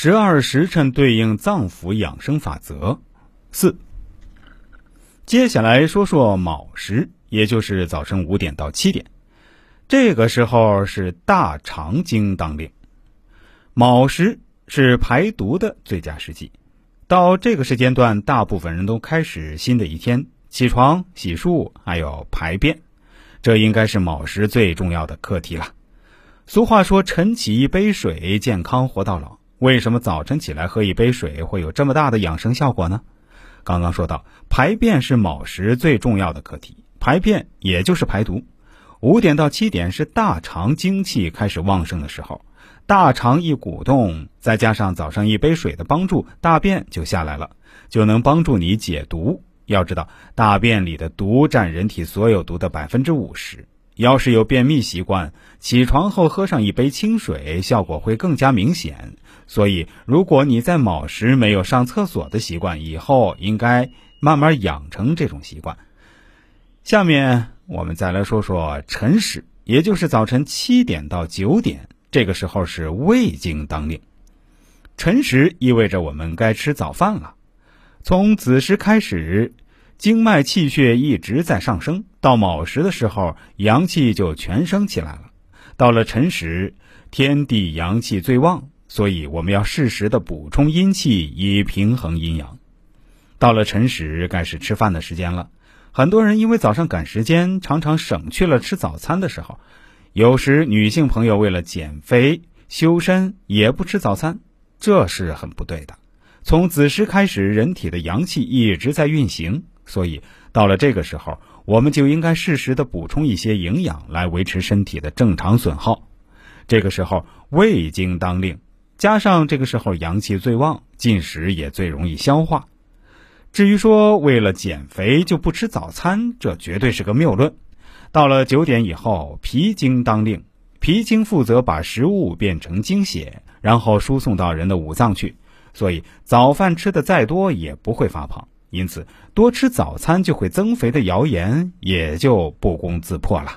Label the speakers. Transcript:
Speaker 1: 十二时辰对应脏腑养生法则。四，接下来说说卯时，也就是早晨五点到七点，这个时候是大肠经当令。卯时是排毒的最佳时机，到这个时间段，大部分人都开始新的一天，起床、洗漱，还有排便，这应该是卯时最重要的课题了。俗话说：“晨起一杯水，健康活到老。”为什么早晨起来喝一杯水会有这么大的养生效果呢？刚刚说到，排便是卯时最重要的课题，排便也就是排毒。五点到七点是大肠精气开始旺盛的时候，大肠一鼓动，再加上早上一杯水的帮助，大便就下来了，就能帮助你解毒。要知道，大便里的毒占人体所有毒的百分之五十。要是有便秘习惯，起床后喝上一杯清水，效果会更加明显。所以，如果你在卯时没有上厕所的习惯，以后应该慢慢养成这种习惯。下面我们再来说说辰时，也就是早晨七点到九点，这个时候是胃经当令。辰时意味着我们该吃早饭了。从子时开始。经脉气血一直在上升，到卯时的时候，阳气就全升起来了。到了辰时，天地阳气最旺，所以我们要适时的补充阴气，以平衡阴阳。到了辰时，该是吃饭的时间了。很多人因为早上赶时间，常常省去了吃早餐的时候。有时女性朋友为了减肥修身，也不吃早餐，这是很不对的。从子时开始，人体的阳气一直在运行。所以，到了这个时候，我们就应该适时的补充一些营养，来维持身体的正常损耗。这个时候，胃经当令，加上这个时候阳气最旺，进食也最容易消化。至于说为了减肥就不吃早餐，这绝对是个谬论。到了九点以后，脾经当令，脾经负责把食物变成精血，然后输送到人的五脏去，所以早饭吃的再多也不会发胖。因此，多吃早餐就会增肥的谣言也就不攻自破了。